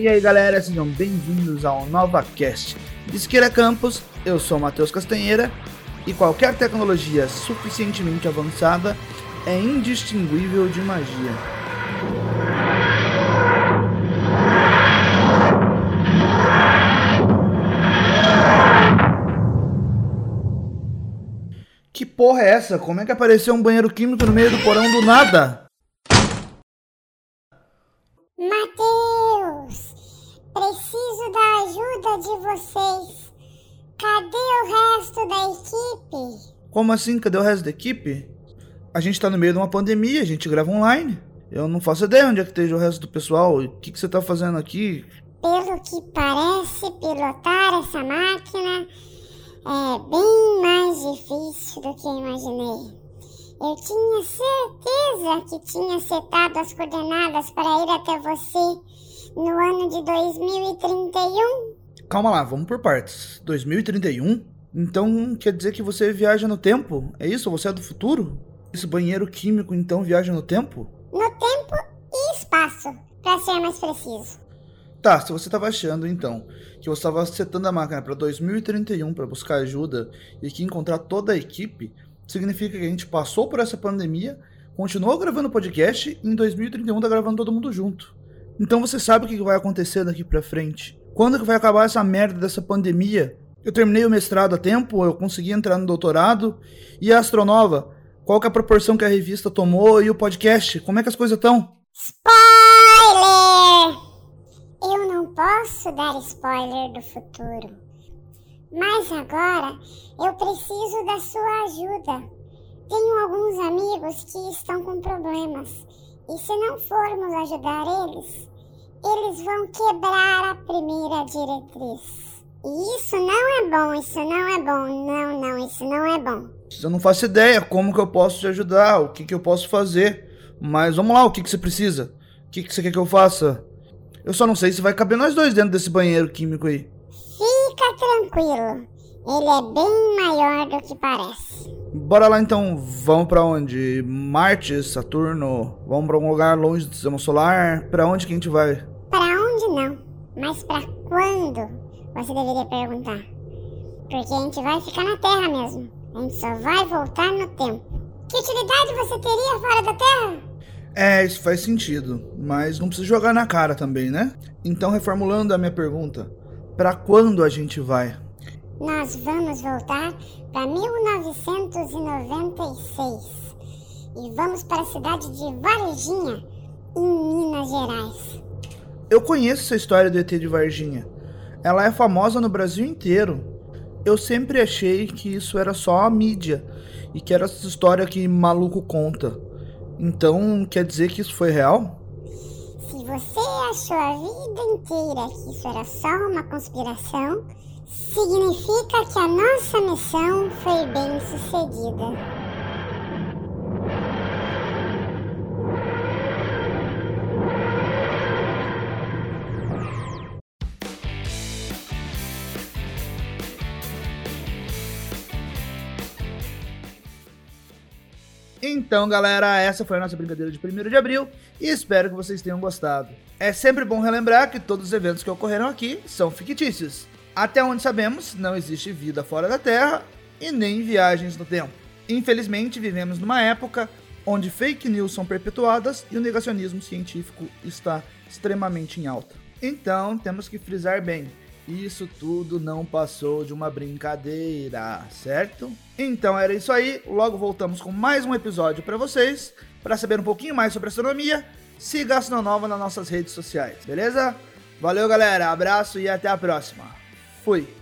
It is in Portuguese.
E aí galera, sejam bem-vindos ao NovaCast. De Siqueira Campos, eu sou Matheus Castanheira e qualquer tecnologia suficientemente avançada é indistinguível de magia. Que porra é essa? Como é que apareceu um banheiro químico no meio do porão do nada? Mateus, preciso da ajuda de vocês. Cadê o resto da equipe? Como assim? Cadê o resto da equipe? A gente tá no meio de uma pandemia, a gente grava online. Eu não faço ideia onde é que esteja o resto do pessoal. O que, que você tá fazendo aqui? Pelo que parece, pilotar essa máquina é bem mais difícil do que imaginei. Eu tinha certeza que tinha setado as coordenadas para ir até você no ano de 2031. Calma lá, vamos por partes. 2031? Então quer dizer que você viaja no tempo? É isso? Você é do futuro? Esse banheiro químico então viaja no tempo? No tempo e espaço, para ser mais preciso. Tá, se você estava achando então que você estava setando a máquina para 2031 para buscar ajuda e que encontrar toda a equipe, significa que a gente passou por essa pandemia, continuou gravando podcast e em 2031 tá gravando todo mundo junto. Então você sabe o que vai acontecer daqui para frente. Quando que vai acabar essa merda dessa pandemia? Eu terminei o mestrado a tempo, eu consegui entrar no doutorado e a Astronova, qual que é a proporção que a revista tomou e o podcast? Como é que as coisas estão? Spoiler! Eu não posso dar spoiler do futuro. Mas agora eu preciso da sua ajuda. Tenho alguns amigos que estão com problemas. E se não formos ajudar eles, eles vão quebrar a primeira diretriz. E isso não é bom, isso não é bom. Não, não, isso não é bom. Eu não faço ideia como que eu posso te ajudar, o que que eu posso fazer. Mas vamos lá, o que que você precisa? O que que você quer que eu faça? Eu só não sei se vai caber nós dois dentro desse banheiro químico aí. Fica tranquilo. Ele é bem maior do que parece. Bora lá então, vamos para onde? Marte, Saturno? Vamos para algum lugar longe do sistema solar? Para onde que a gente vai? Onde não, mas para quando? Você deveria perguntar. Porque a gente vai ficar na Terra mesmo. A gente só vai voltar no tempo. Que utilidade você teria fora da Terra? É, isso faz sentido, mas não precisa jogar na cara também, né? Então, reformulando a minha pergunta, para quando a gente vai? Nós vamos voltar para 1996 e vamos para a cidade de Varginha, em Minas Gerais. Eu conheço essa história do ET de Varginha. Ela é famosa no Brasil inteiro. Eu sempre achei que isso era só a mídia e que era essa história que maluco conta. Então, quer dizer que isso foi real? Se você achou a vida inteira que isso era só uma conspiração, significa que a nossa missão foi bem sucedida. Então, galera, essa foi a nossa brincadeira de 1 de abril e espero que vocês tenham gostado. É sempre bom relembrar que todos os eventos que ocorreram aqui são fictícios. Até onde sabemos, não existe vida fora da Terra e nem viagens no tempo. Infelizmente, vivemos numa época onde fake news são perpetuadas e o negacionismo científico está extremamente em alta. Então, temos que frisar bem: isso tudo não passou de uma brincadeira, certo? Então era isso aí. Logo voltamos com mais um episódio para vocês. Para saber um pouquinho mais sobre astronomia, siga a Astronova nas nossas redes sociais, beleza? Valeu, galera. Abraço e até a próxima. Fui.